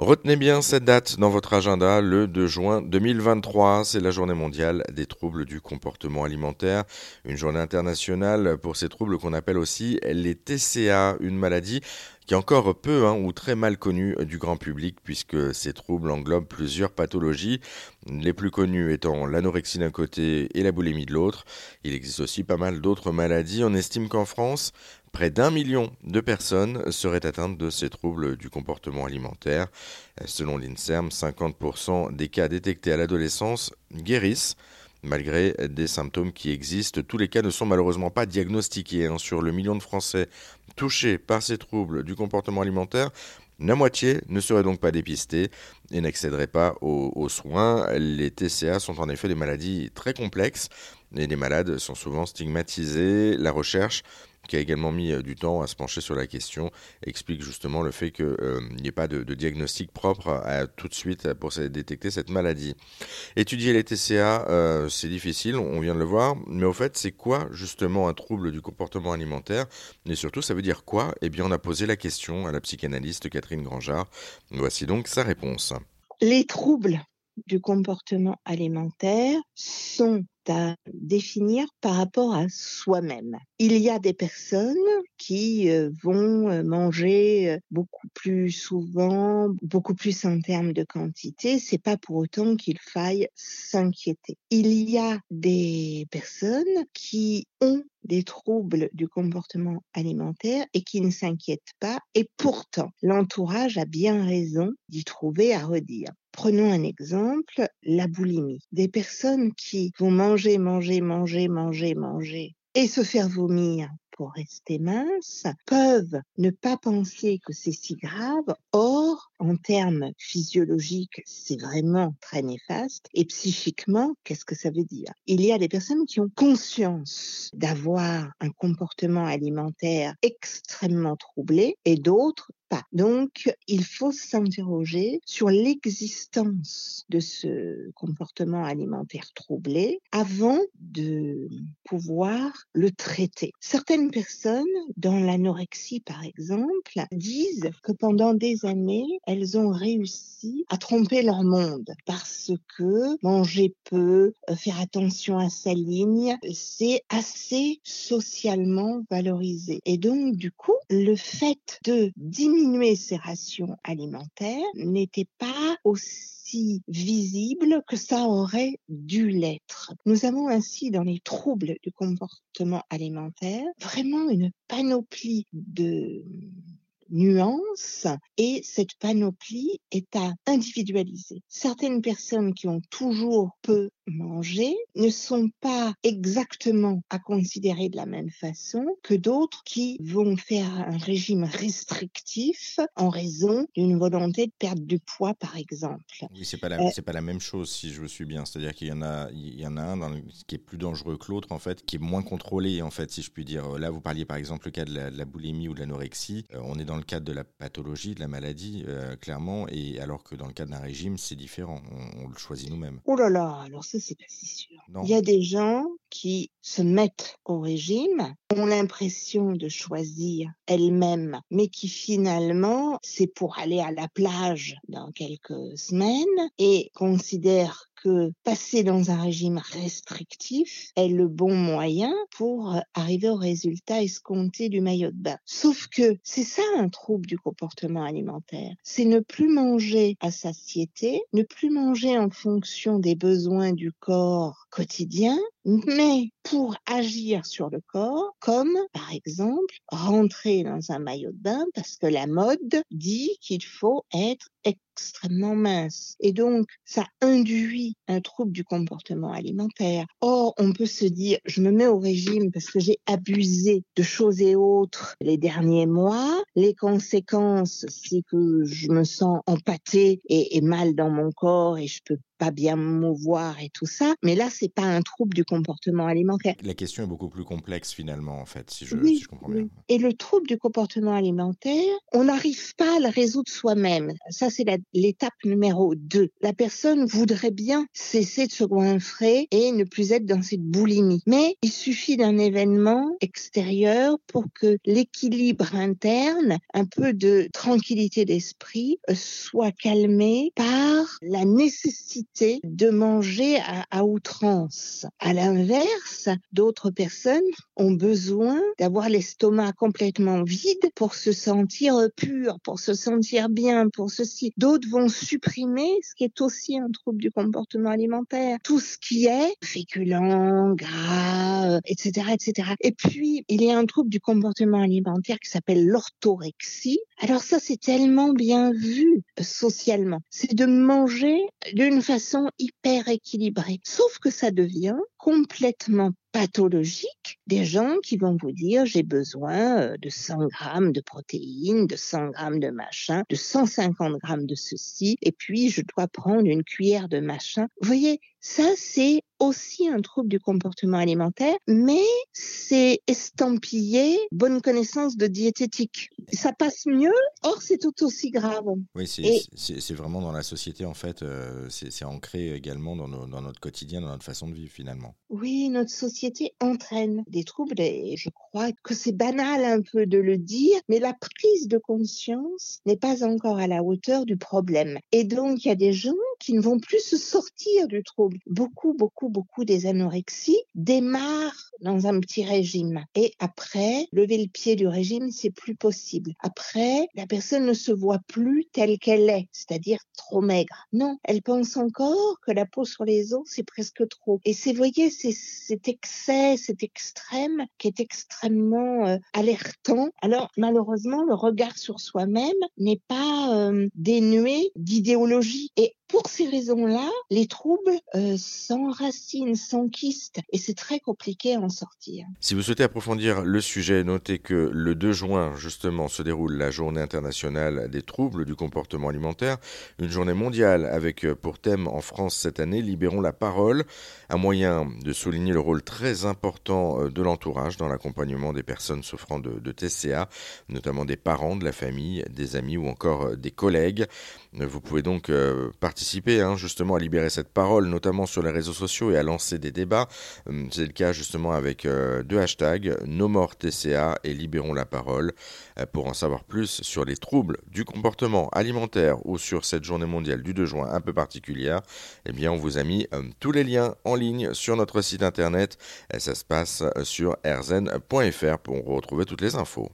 Retenez bien cette date dans votre agenda, le 2 juin 2023, c'est la journée mondiale des troubles du comportement alimentaire, une journée internationale pour ces troubles qu'on appelle aussi les TCA, une maladie qui est encore peu hein, ou très mal connue du grand public puisque ces troubles englobent plusieurs pathologies, les plus connues étant l'anorexie d'un côté et la boulimie de l'autre. Il existe aussi pas mal d'autres maladies. On estime qu'en France, Près d'un million de personnes seraient atteintes de ces troubles du comportement alimentaire. Selon l'INSERM, 50% des cas détectés à l'adolescence guérissent. Malgré des symptômes qui existent, tous les cas ne sont malheureusement pas diagnostiqués. Hein. Sur le million de Français touchés par ces troubles du comportement alimentaire, la moitié ne serait donc pas dépistée et n'accéderait pas aux, aux, soins. Les TCA sont en effet des maladies très complexes et les malades sont souvent stigmatisés. La recherche qui a également mis euh, du temps à se pencher sur la question, explique justement le fait qu'il euh, n'y ait pas de, diagnostic propre à, tout de suite pour détecter cette maladie. Étudier les TCA, euh, c'est difficile, on vient de le voir, mais au fait, c'est quoi justement un trouble du comportement alimentaire? Et surtout, ça veut dire quoi? Eh bien, on a posé la question à la psychanalyste Catherine Grangeard. Voici donc sa réponse. Les troubles du comportement alimentaire sont à définir par rapport à soi-même. Il y a des personnes qui euh, vont euh, manger euh, beaucoup plus souvent, beaucoup plus en termes de quantité. C'est pas pour autant qu'il faille s'inquiéter. Il y a des personnes qui ont des troubles du comportement alimentaire et qui ne s'inquiètent pas. Et pourtant, l'entourage a bien raison d'y trouver à redire. Prenons un exemple, la boulimie. Des personnes qui vont manger, manger, manger, manger, manger et se faire vomir pour rester mince peuvent ne pas penser que c'est si grave. Or, en termes physiologiques, c'est vraiment très néfaste. Et psychiquement, qu'est-ce que ça veut dire? Il y a des personnes qui ont conscience d'avoir un comportement alimentaire extrêmement troublé et d'autres Donc, il faut s'interroger sur l'existence de ce comportement alimentaire troublé avant de pouvoir le traiter. Certaines personnes, dans l'anorexie par exemple, disent que pendant des années, elles ont réussi à tromper leur monde parce que manger peu, euh, faire attention à sa ligne, c'est assez socialement valorisé. Et donc, du coup, le fait de diminuer ses rations alimentaires n'était pas aussi visible que ça aurait dû l'être. Nous avons ainsi dans les troubles du comportement alimentaire vraiment une panoplie de nuances et cette panoplie est à individualiser. Certaines personnes qui ont toujours peu mangé ne sont pas exactement à considérer de la même façon que d'autres qui vont faire un régime restrictif en raison d'une volonté de perdre du poids, par exemple. Oui, c'est pas la, euh, c'est pas la même chose, si je me suis bien. C'est-à-dire qu'il y en a, il y en a un dans qui est plus dangereux que l'autre, en fait, qui est moins contrôlé, en fait, si je puis dire. Là, vous parliez par exemple le cas de la, boulimie ou de l'anorexie. Euh, on est dans le cadre de la pathologie, de la maladie, euh, clairement, et alors que dans le cadre d'un régime, c'est différent. On, on, le choisit nous-mêmes. Oh là là, alors ça, c'est pas si sûr. Il y a des gens qui se mettent au régime, ont l'impression de choisir elles-mêmes, mais qui finalement, c'est pour aller à la plage dans quelques semaines et considèrent que passer dans un régime restrictif est le bon moyen pour arriver au résultat escompté du maillot de bain. Sauf que c'est ça un trouble du comportement alimentaire. C'est ne plus manger à satiété, ne plus manger en fonction des besoins du corps quotidien, mais pour agir sur le corps, comme par exemple rentrer dans un maillot de bain parce que la mode dit qu'il faut être extrêmement mince. Et donc, ça induit un trouble du comportement alimentaire. Or, on peut se dire, je me mets au régime parce que j'ai abusé de choses et autres les derniers mois. Les conséquences, c'est que je me sens empâtée et, et mal dans mon corps et je peux pas bien mouvoir et tout ça. Mais là, c'est pas un trouble du comportement alimentaire. La question est beaucoup plus complexe finalement, en fait, si je, si je comprends bien. Et le trouble du comportement alimentaire, on n'arrive pas à le résoudre soi-même. Ça, c'est l'étape numéro 2. La personne voudrait bien cesser de se goinfrer et ne plus être dans cette boulimie. Mais il suffit d'un événement extérieur pour que l'équilibre interne, un peu de tranquillité d'esprit, soit calmé par la nécessité de manger à, à outrance. À l'inverse, d'autres personnes ont besoin d'avoir l'estomac complètement vide pour se sentir pur, pour se sentir bien, pour D'autres vont supprimer ce qui est aussi un trouble du comportement alimentaire. Tout ce qui est féculent, gras, etc., etc. Et puis, il y a un trouble du comportement alimentaire qui s'appelle l'orthorexie. Alors ça, c'est tellement bien vu socialement. C'est de manger d'une façon hyper équilibrée. Sauf que ça devient complètement pathologique des gens qui vont vous dire j'ai besoin euh, de 100 grammes de protéines, de 100 grammes de machin, de 150 grammes de ceci, et puis je dois prendre une cuillère de machin. Vous voyez, ça c'est aussi un trouble du comportement alimentaire, mais c'est estampillé bonne connaissance de diététique. Ça passe mieux, or c'est tout aussi grave. Oui, c'est vraiment dans la société en fait, euh, c'est ancré également dans, dans notre quotidien, dans notre façon de vivre finalement. Oui, notre société entraîne des troubles et je crois que c'est banal un peu de le dire, mais la prise de conscience n'est pas encore à la hauteur du problème. Et donc, il y a des gens qui ne vont plus se sortir du trouble. Beaucoup, beaucoup, beaucoup des anorexies démarrent dans un petit régime. Et après, lever le pied du régime, c'est plus possible. Après, la personne ne se voit plus telle qu'elle est, c'est-à-dire trop maigre. Non, elle pense encore que la peau sur les os, c'est presque trop. Et c'est, voyez, c'est cet excès, cet extrême qui est extrêmement euh, alertant. Alors, malheureusement, le regard sur soi-même n'est pas euh, dénué d'idéologie. Et pour ces raisons-là, les troubles euh, s'enracinent, s'enquistent et c'est très compliqué à en sortir. Si vous souhaitez approfondir le sujet, notez que le 2 juin, justement, se déroule la journée internationale des troubles du comportement alimentaire, une journée mondiale avec euh, pour thème en France cette année Libérons la parole, un moyen de souligner le rôle très important euh, de l'entourage dans l'accompagnement des personnes souffrant de, de TCA, notamment des parents, de la famille, des amis ou encore euh, des collègues. Vous pouvez donc participer participer hein, justement à libérer cette parole, notamment sur les réseaux sociaux et à lancer des débats. Hum, c'est le cas justement avec euh, deux hashtags, No More TCA et Libérons la parole. Euh, pour en savoir plus sur les troubles du comportement alimentaire ou sur cette journée mondiale du 2 juin un peu particulière, eh bien on vous a mis hum, tous les liens en ligne sur notre site internet. ça se passe sur rzn.fr pour retrouver toutes les infos.